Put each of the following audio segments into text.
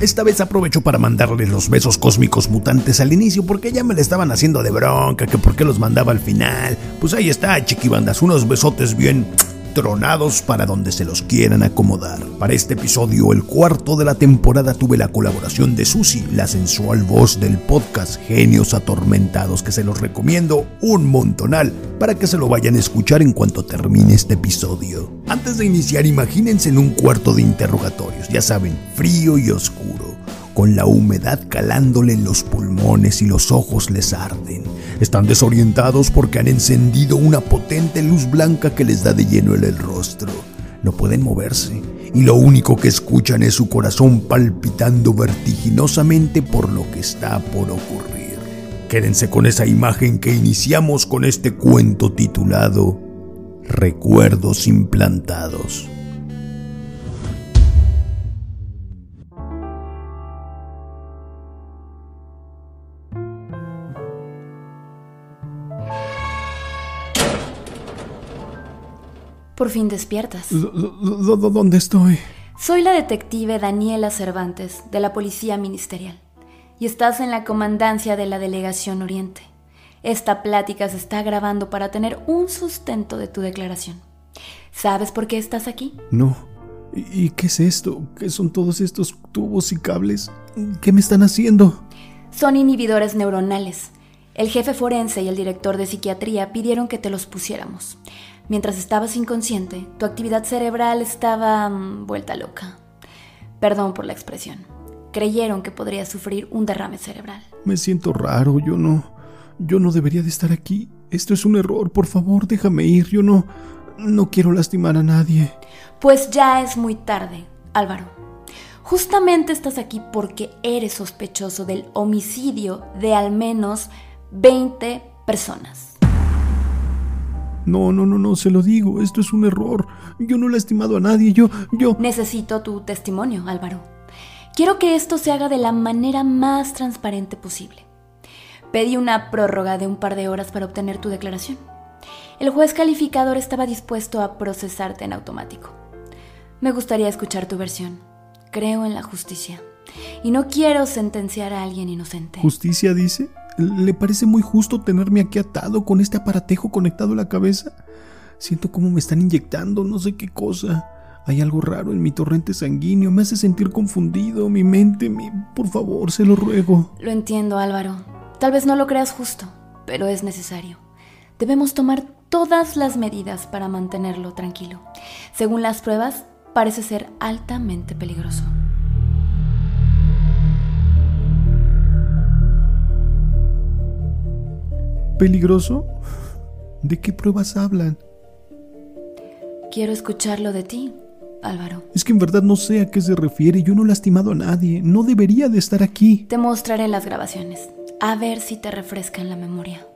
Esta vez aprovecho para mandarle los besos cósmicos mutantes al inicio porque ya me le estaban haciendo de bronca, que por qué los mandaba al final. Pues ahí está, chiquibandas, unos besotes bien tronados para donde se los quieran acomodar. Para este episodio, el cuarto de la temporada, tuve la colaboración de Susi, la sensual voz del podcast Genios Atormentados, que se los recomiendo un montonal para que se lo vayan a escuchar en cuanto termine este episodio. Antes de iniciar, imagínense en un cuarto de interrogatorios, ya saben, frío y oscuro con la humedad calándole en los pulmones y los ojos les arden. Están desorientados porque han encendido una potente luz blanca que les da de lleno en el rostro. No pueden moverse y lo único que escuchan es su corazón palpitando vertiginosamente por lo que está por ocurrir. Quédense con esa imagen que iniciamos con este cuento titulado Recuerdos implantados. Por fin despiertas. ¿Dónde estoy? Soy la detective Daniela Cervantes, de la Policía Ministerial, y estás en la comandancia de la Delegación Oriente. Esta plática se está grabando para tener un sustento de tu declaración. ¿Sabes por qué estás aquí? No. ¿Y qué es esto? ¿Qué son todos estos tubos y cables? ¿Qué me están haciendo? Son inhibidores neuronales. El jefe forense y el director de psiquiatría pidieron que te los pusiéramos. Mientras estabas inconsciente, tu actividad cerebral estaba mm, vuelta loca. Perdón por la expresión. Creyeron que podrías sufrir un derrame cerebral. Me siento raro, yo no... Yo no debería de estar aquí. Esto es un error, por favor, déjame ir. Yo no... No quiero lastimar a nadie. Pues ya es muy tarde, Álvaro. Justamente estás aquí porque eres sospechoso del homicidio de al menos 20 personas. No, no, no, no, se lo digo, esto es un error. Yo no he lastimado a nadie, yo, yo... Necesito tu testimonio, Álvaro. Quiero que esto se haga de la manera más transparente posible. Pedí una prórroga de un par de horas para obtener tu declaración. El juez calificador estaba dispuesto a procesarte en automático. Me gustaría escuchar tu versión. Creo en la justicia. Y no quiero sentenciar a alguien inocente. ¿Justicia dice? ¿Le parece muy justo tenerme aquí atado con este aparatejo conectado a la cabeza? Siento como me están inyectando no sé qué cosa. Hay algo raro en mi torrente sanguíneo, me hace sentir confundido, mi mente, mi... Por favor, se lo ruego. Lo entiendo, Álvaro. Tal vez no lo creas justo, pero es necesario. Debemos tomar todas las medidas para mantenerlo tranquilo. Según las pruebas, parece ser altamente peligroso. ¿Peligroso? ¿De qué pruebas hablan? Quiero escucharlo de ti, Álvaro. Es que en verdad no sé a qué se refiere. Yo no he lastimado a nadie. No debería de estar aquí. Te mostraré las grabaciones. A ver si te refresca en la memoria.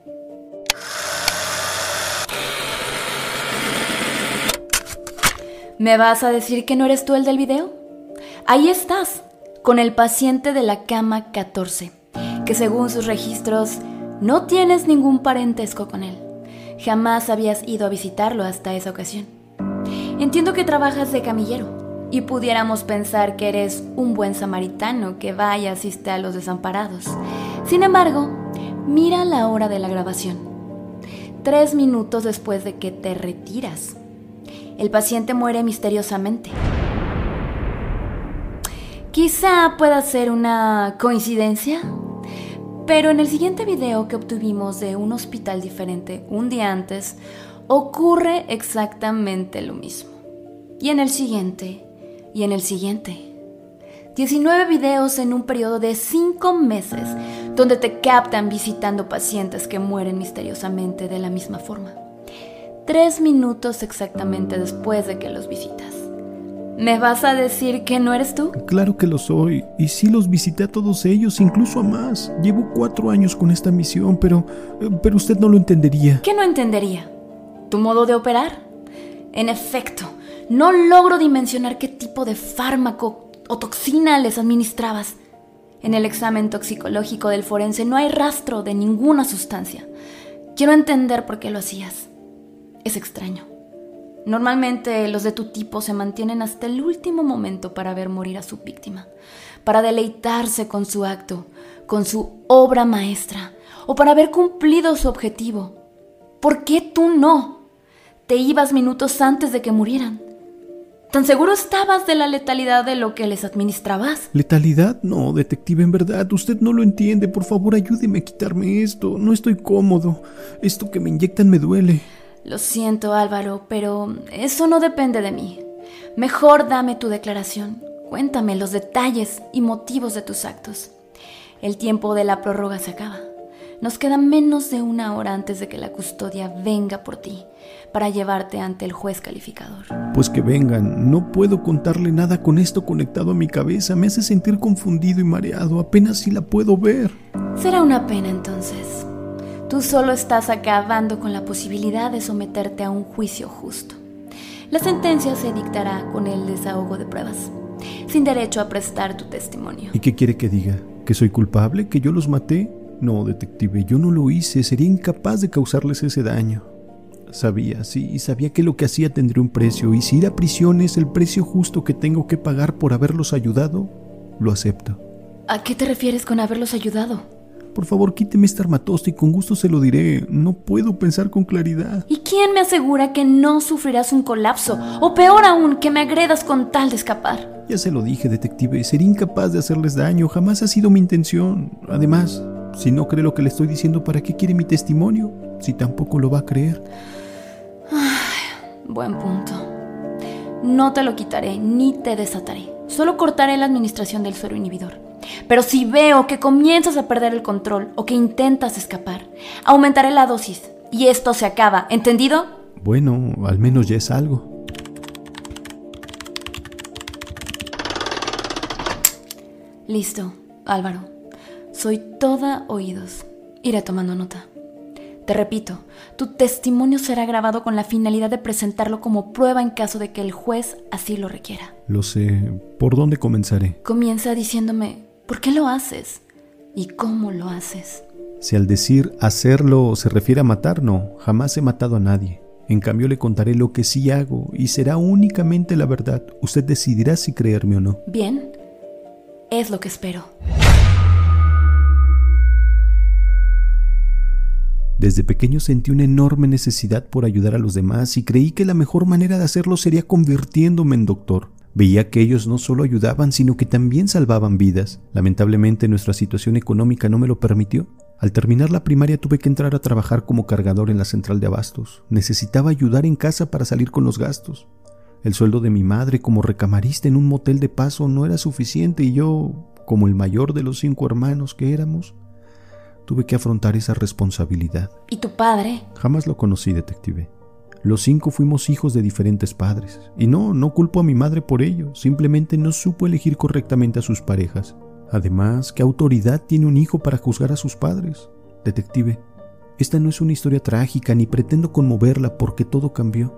¿Me vas a decir que no eres tú el del video? Ahí estás, con el paciente de la cama 14, que según sus registros no tienes ningún parentesco con él. Jamás habías ido a visitarlo hasta esa ocasión. Entiendo que trabajas de camillero y pudiéramos pensar que eres un buen samaritano que va y asiste a los desamparados. Sin embargo, mira la hora de la grabación. Tres minutos después de que te retiras. El paciente muere misteriosamente. Quizá pueda ser una coincidencia pero en el siguiente video que obtuvimos de un hospital diferente un día antes, ocurre exactamente lo mismo. Y en el siguiente, y en el siguiente. 19 videos en un periodo de 5 meses donde te captan visitando pacientes que mueren misteriosamente de la misma forma. Tres minutos exactamente después de que los visitas. ¿Me vas a decir que no eres tú? Claro que lo soy, y sí los visité a todos ellos, incluso a más. Llevo cuatro años con esta misión, pero... Eh, pero usted no lo entendería. ¿Qué no entendería? ¿Tu modo de operar? En efecto, no logro dimensionar qué tipo de fármaco o toxina les administrabas. En el examen toxicológico del forense no hay rastro de ninguna sustancia. Quiero entender por qué lo hacías. Es extraño. Normalmente los de tu tipo se mantienen hasta el último momento para ver morir a su víctima, para deleitarse con su acto, con su obra maestra, o para haber cumplido su objetivo. ¿Por qué tú no? Te ibas minutos antes de que murieran. ¿Tan seguro estabas de la letalidad de lo que les administrabas? ¿Letalidad? No, detective, en verdad, usted no lo entiende. Por favor, ayúdeme a quitarme esto. No estoy cómodo. Esto que me inyectan me duele. Lo siento, Álvaro, pero eso no depende de mí. Mejor dame tu declaración. Cuéntame los detalles y motivos de tus actos. El tiempo de la prórroga se acaba. Nos queda menos de una hora antes de que la custodia venga por ti para llevarte ante el juez calificador. Pues que vengan, no puedo contarle nada con esto conectado a mi cabeza, me hace sentir confundido y mareado, apenas si la puedo ver. Será una pena entonces. Tú solo estás acabando con la posibilidad de someterte a un juicio justo. La sentencia se dictará con el desahogo de pruebas, sin derecho a prestar tu testimonio. ¿Y qué quiere que diga? ¿Que soy culpable? ¿Que yo los maté? No, detective, yo no lo hice, sería incapaz de causarles ese daño. Sabía, sí, sabía que lo que hacía tendría un precio, y si ir a prisión es el precio justo que tengo que pagar por haberlos ayudado, lo acepto. ¿A qué te refieres con haberlos ayudado? Por favor, quíteme este armatoste y con gusto se lo diré. No puedo pensar con claridad. ¿Y quién me asegura que no sufrirás un colapso? O peor aún, que me agredas con tal de escapar. Ya se lo dije, detective. Sería incapaz de hacerles daño. Jamás ha sido mi intención. Además, si no cree lo que le estoy diciendo, ¿para qué quiere mi testimonio? Si tampoco lo va a creer. Ay, buen punto. No te lo quitaré ni te desataré. Solo cortaré la administración del suero inhibidor. Pero si veo que comienzas a perder el control o que intentas escapar, aumentaré la dosis y esto se acaba. ¿Entendido? Bueno, al menos ya es algo. Listo, Álvaro. Soy toda oídos. Iré tomando nota. Te repito, tu testimonio será grabado con la finalidad de presentarlo como prueba en caso de que el juez así lo requiera. Lo sé. ¿Por dónde comenzaré? Comienza diciéndome, ¿por qué lo haces? ¿Y cómo lo haces? Si al decir hacerlo se refiere a matar, no, jamás he matado a nadie. En cambio le contaré lo que sí hago y será únicamente la verdad. Usted decidirá si creerme o no. Bien, es lo que espero. Desde pequeño sentí una enorme necesidad por ayudar a los demás y creí que la mejor manera de hacerlo sería convirtiéndome en doctor. Veía que ellos no solo ayudaban, sino que también salvaban vidas. Lamentablemente nuestra situación económica no me lo permitió. Al terminar la primaria tuve que entrar a trabajar como cargador en la central de abastos. Necesitaba ayudar en casa para salir con los gastos. El sueldo de mi madre como recamarista en un motel de paso no era suficiente y yo, como el mayor de los cinco hermanos que éramos, tuve que afrontar esa responsabilidad. ¿Y tu padre? Jamás lo conocí, detective. Los cinco fuimos hijos de diferentes padres. Y no, no culpo a mi madre por ello, simplemente no supo elegir correctamente a sus parejas. Además, ¿qué autoridad tiene un hijo para juzgar a sus padres? Detective, esta no es una historia trágica ni pretendo conmoverla porque todo cambió.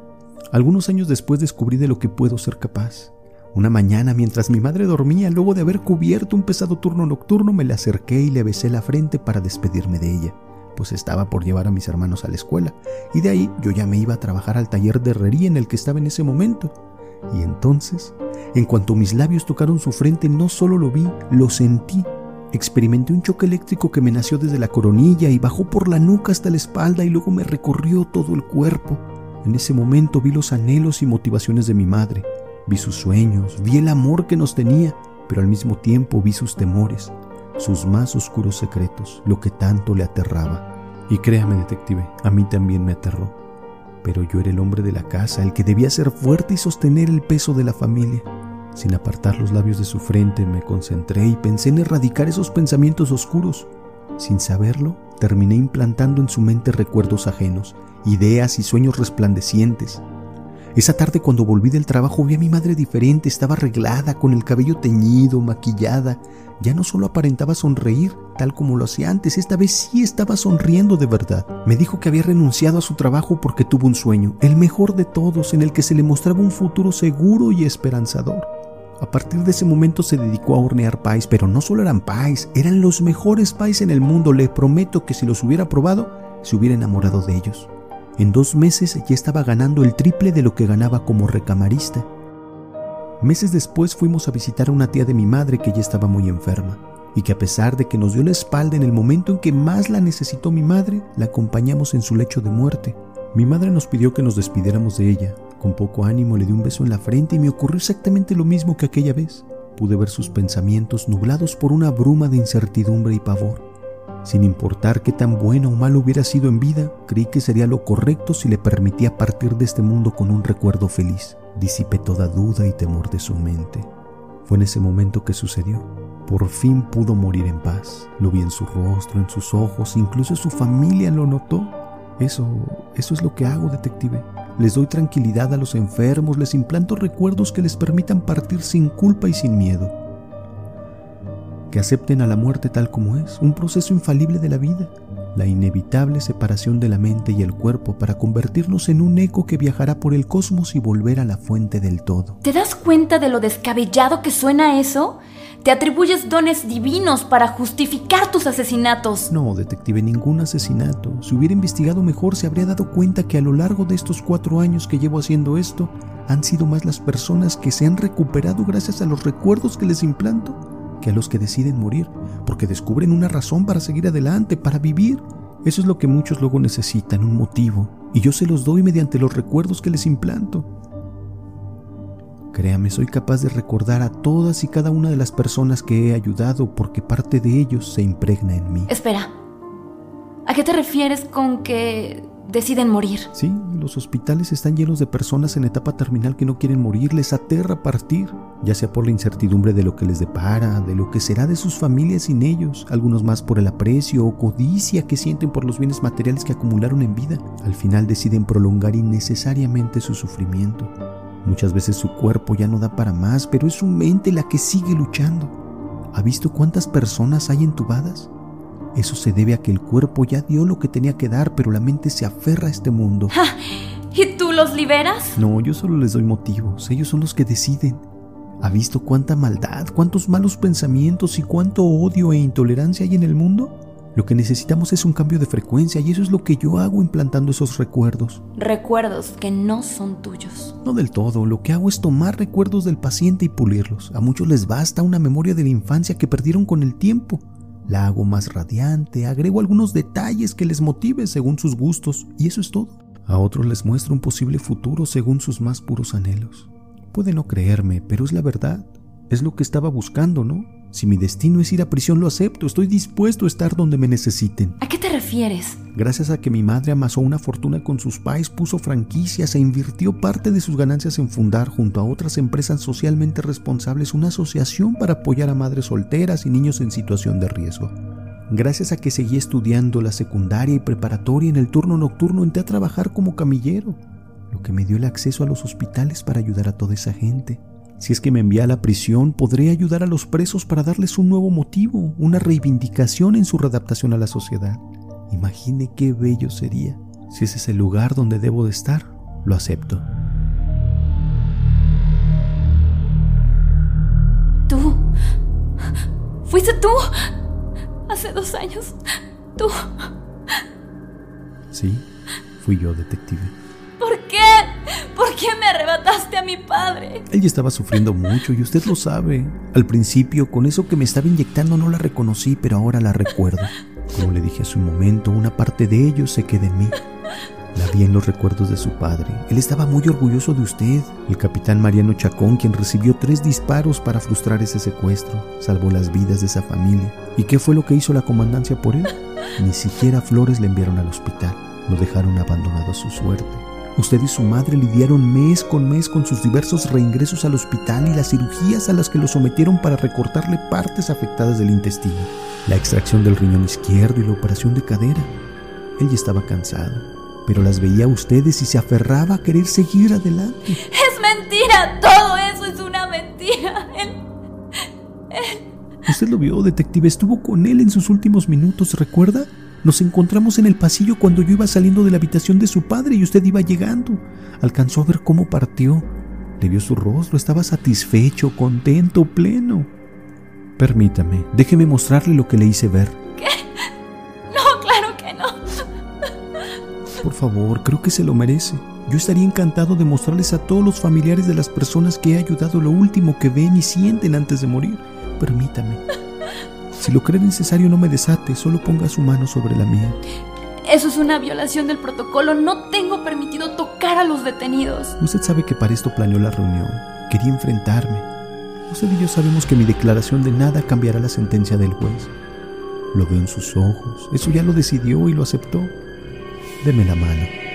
Algunos años después descubrí de lo que puedo ser capaz. Una mañana, mientras mi madre dormía, luego de haber cubierto un pesado turno nocturno, me le acerqué y le besé la frente para despedirme de ella, pues estaba por llevar a mis hermanos a la escuela, y de ahí yo ya me iba a trabajar al taller de herrería en el que estaba en ese momento. Y entonces, en cuanto mis labios tocaron su frente, no solo lo vi, lo sentí. Experimenté un choque eléctrico que me nació desde la coronilla y bajó por la nuca hasta la espalda y luego me recorrió todo el cuerpo. En ese momento vi los anhelos y motivaciones de mi madre, Vi sus sueños, vi el amor que nos tenía, pero al mismo tiempo vi sus temores, sus más oscuros secretos, lo que tanto le aterraba. Y créame, detective, a mí también me aterró. Pero yo era el hombre de la casa, el que debía ser fuerte y sostener el peso de la familia. Sin apartar los labios de su frente, me concentré y pensé en erradicar esos pensamientos oscuros. Sin saberlo, terminé implantando en su mente recuerdos ajenos, ideas y sueños resplandecientes, esa tarde cuando volví del trabajo vi a mi madre diferente, estaba arreglada, con el cabello teñido, maquillada. Ya no solo aparentaba sonreír, tal como lo hacía antes, esta vez sí estaba sonriendo de verdad. Me dijo que había renunciado a su trabajo porque tuvo un sueño, el mejor de todos, en el que se le mostraba un futuro seguro y esperanzador. A partir de ese momento se dedicó a hornear pais, pero no solo eran pais, eran los mejores pais en el mundo. Le prometo que si los hubiera probado, se hubiera enamorado de ellos. En dos meses ya estaba ganando el triple de lo que ganaba como recamarista. Meses después fuimos a visitar a una tía de mi madre que ya estaba muy enferma y que a pesar de que nos dio la espalda en el momento en que más la necesitó mi madre, la acompañamos en su lecho de muerte. Mi madre nos pidió que nos despidiéramos de ella. Con poco ánimo le di un beso en la frente y me ocurrió exactamente lo mismo que aquella vez. Pude ver sus pensamientos nublados por una bruma de incertidumbre y pavor. Sin importar qué tan bueno o mal hubiera sido en vida, creí que sería lo correcto si le permitía partir de este mundo con un recuerdo feliz. Disipé toda duda y temor de su mente. Fue en ese momento que sucedió. Por fin pudo morir en paz. Lo vi en su rostro, en sus ojos, incluso su familia lo notó. Eso, eso es lo que hago, detective. Les doy tranquilidad a los enfermos, les implanto recuerdos que les permitan partir sin culpa y sin miedo. Que acepten a la muerte tal como es, un proceso infalible de la vida, la inevitable separación de la mente y el cuerpo para convertirnos en un eco que viajará por el cosmos y volver a la fuente del todo. ¿Te das cuenta de lo descabellado que suena eso? Te atribuyes dones divinos para justificar tus asesinatos. No, detective, ningún asesinato. Si hubiera investigado mejor, se habría dado cuenta que a lo largo de estos cuatro años que llevo haciendo esto, han sido más las personas que se han recuperado gracias a los recuerdos que les implanto que a los que deciden morir, porque descubren una razón para seguir adelante, para vivir. Eso es lo que muchos luego necesitan, un motivo, y yo se los doy mediante los recuerdos que les implanto. Créame, soy capaz de recordar a todas y cada una de las personas que he ayudado porque parte de ellos se impregna en mí. Espera, ¿a qué te refieres con que deciden morir? Sí, los hospitales están llenos de personas en etapa terminal que no quieren morir, les aterra partir, ya sea por la incertidumbre de lo que les depara, de lo que será de sus familias sin ellos, algunos más por el aprecio o codicia que sienten por los bienes materiales que acumularon en vida. Al final deciden prolongar innecesariamente su sufrimiento. Muchas veces su cuerpo ya no da para más, pero es su mente la que sigue luchando. ¿Ha visto cuántas personas hay entubadas? Eso se debe a que el cuerpo ya dio lo que tenía que dar, pero la mente se aferra a este mundo. ¿Y tú los liberas? No, yo solo les doy motivos. Ellos son los que deciden. ¿Ha visto cuánta maldad, cuántos malos pensamientos y cuánto odio e intolerancia hay en el mundo? Lo que necesitamos es un cambio de frecuencia y eso es lo que yo hago implantando esos recuerdos. Recuerdos que no son tuyos. No del todo, lo que hago es tomar recuerdos del paciente y pulirlos. A muchos les basta una memoria de la infancia que perdieron con el tiempo. La hago más radiante, agrego algunos detalles que les motive según sus gustos y eso es todo. A otros les muestro un posible futuro según sus más puros anhelos. Puede no creerme, pero es la verdad. Es lo que estaba buscando, ¿no? Si mi destino es ir a prisión, lo acepto. Estoy dispuesto a estar donde me necesiten. ¿A qué te refieres? Gracias a que mi madre amasó una fortuna con sus pais, puso franquicias e invirtió parte de sus ganancias en fundar, junto a otras empresas socialmente responsables, una asociación para apoyar a madres solteras y niños en situación de riesgo. Gracias a que seguí estudiando la secundaria y preparatoria en el turno nocturno, entré a trabajar como camillero, lo que me dio el acceso a los hospitales para ayudar a toda esa gente. Si es que me envía a la prisión, podré ayudar a los presos para darles un nuevo motivo, una reivindicación en su readaptación a la sociedad. Imagine qué bello sería. Si ese es el lugar donde debo de estar, lo acepto. Tú. Fuiste tú. Hace dos años. Tú. Sí, fui yo, detective. ¿Por qué? ¿Por qué me arrebataste a mi padre? Él ya estaba sufriendo mucho y usted lo sabe. Al principio, con eso que me estaba inyectando no la reconocí, pero ahora la recuerdo. Como le dije hace un momento, una parte de ello se queda en mí. La vi en los recuerdos de su padre. Él estaba muy orgulloso de usted. El capitán Mariano Chacón, quien recibió tres disparos para frustrar ese secuestro, salvó las vidas de esa familia. ¿Y qué fue lo que hizo la comandancia por él? Ni siquiera flores le enviaron al hospital. Lo dejaron abandonado a su suerte. Usted y su madre lidiaron mes con mes con sus diversos reingresos al hospital y las cirugías a las que lo sometieron para recortarle partes afectadas del intestino, la extracción del riñón izquierdo y la operación de cadera. Él ya estaba cansado, pero las veía a ustedes y se aferraba a querer seguir adelante. Es mentira, todo eso es una mentira. Él... Él... Usted lo vio, detective, estuvo con él en sus últimos minutos, ¿recuerda? Nos encontramos en el pasillo cuando yo iba saliendo de la habitación de su padre y usted iba llegando. Alcanzó a ver cómo partió. Le vio su rostro, estaba satisfecho, contento, pleno. Permítame, déjeme mostrarle lo que le hice ver. ¿Qué? No, claro que no. Por favor, creo que se lo merece. Yo estaría encantado de mostrarles a todos los familiares de las personas que he ayudado lo último que ven y sienten antes de morir. Permítame. Si lo cree necesario, no me desate, solo ponga su mano sobre la mía. Eso es una violación del protocolo. No tengo permitido tocar a los detenidos. Usted sabe que para esto planeó la reunión. Quería enfrentarme. Usted y yo sabemos que mi declaración de nada cambiará la sentencia del juez. Lo veo en sus ojos. Eso ya lo decidió y lo aceptó. Deme la mano.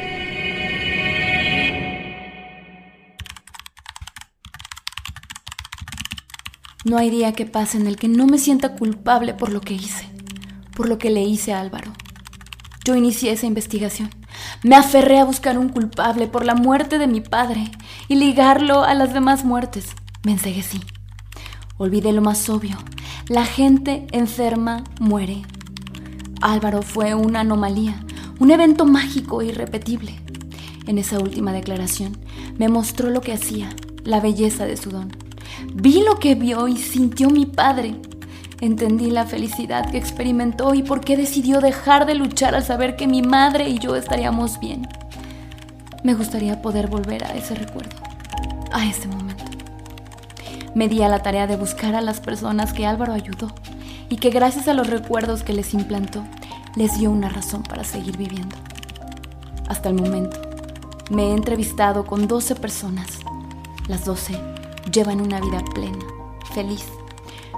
No hay día que pase en el que no me sienta culpable por lo que hice, por lo que le hice a Álvaro. Yo inicié esa investigación. Me aferré a buscar un culpable por la muerte de mi padre y ligarlo a las demás muertes. Me enseguecí. Olvidé lo más obvio. La gente enferma muere. Álvaro fue una anomalía, un evento mágico e irrepetible. En esa última declaración me mostró lo que hacía, la belleza de su don. Vi lo que vio y sintió mi padre, Entendí la felicidad que experimentó y por qué decidió dejar de luchar al saber que mi madre y yo estaríamos bien. Me gustaría poder volver a ese recuerdo, a ese momento. Me di a la tarea de buscar a las personas que Álvaro ayudó y que gracias a los recuerdos que les implantó, les dio una razón para seguir viviendo. Hasta el momento, me he entrevistado con 12 personas. Las 12 llevan una vida plena, feliz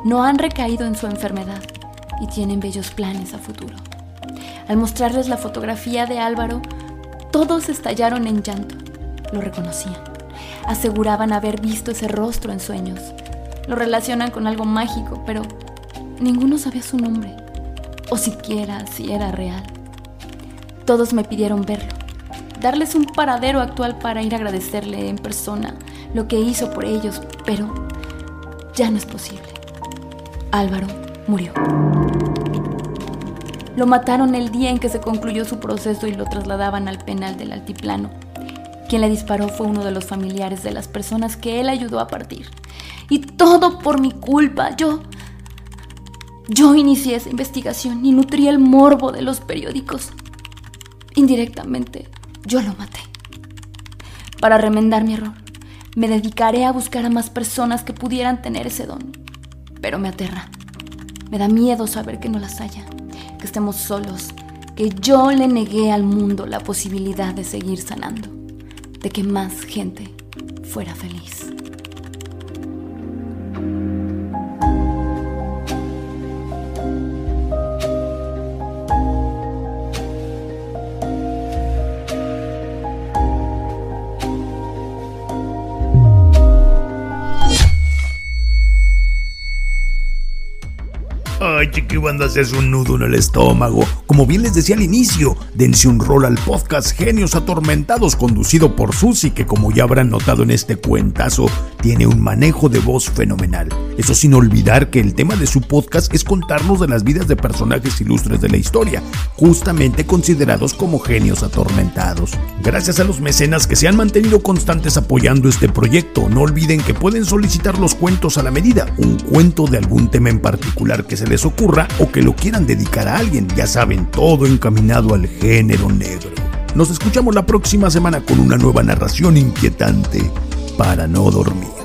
no han recaído en su enfermedad y tienen bellos planes a futuro. Al mostrarles la fotografía de Álvaro, todos estallaron en llanto. Lo reconocían. Aseguraban haber visto ese rostro en sueños. Lo relacionan con algo mágico, pero ninguno sabía su nombre, o siquiera si era real. Todos me pidieron verlo, darles un paradero actual para ir a agradecerle en persona lo que hizo por ellos, pero ya no es posible. Álvaro murió. Lo mataron el día en que se concluyó su proceso y lo trasladaban al penal del altiplano. Quien le disparó fue uno de los familiares de las personas que él ayudó a partir. Y todo por mi culpa. Yo... Yo inicié esa investigación y nutrí el morbo de los periódicos. Indirectamente, yo lo maté. Para remendar mi error, me dedicaré a buscar a más personas que pudieran tener ese don pero me aterra. Me da miedo saber que no las haya, que estemos solos, que yo le negué al mundo la posibilidad de seguir sanando, de que más gente fuera feliz. Ay, chiquibandas, es un nudo en el estómago. Como bien les decía al inicio, dense un rol al podcast Genios Atormentados, conducido por Susi, que como ya habrán notado en este cuentazo, tiene un manejo de voz fenomenal. Eso sin olvidar que el tema de su podcast es contarnos de las vidas de personajes ilustres de la historia, justamente considerados como genios atormentados. Gracias a los mecenas que se han mantenido constantes apoyando este proyecto, no olviden que pueden solicitar los cuentos a la medida, un cuento de algún tema en particular que se les ocurra o que lo quieran dedicar a alguien, ya saben, todo encaminado al género negro. Nos escuchamos la próxima semana con una nueva narración inquietante para no dormir.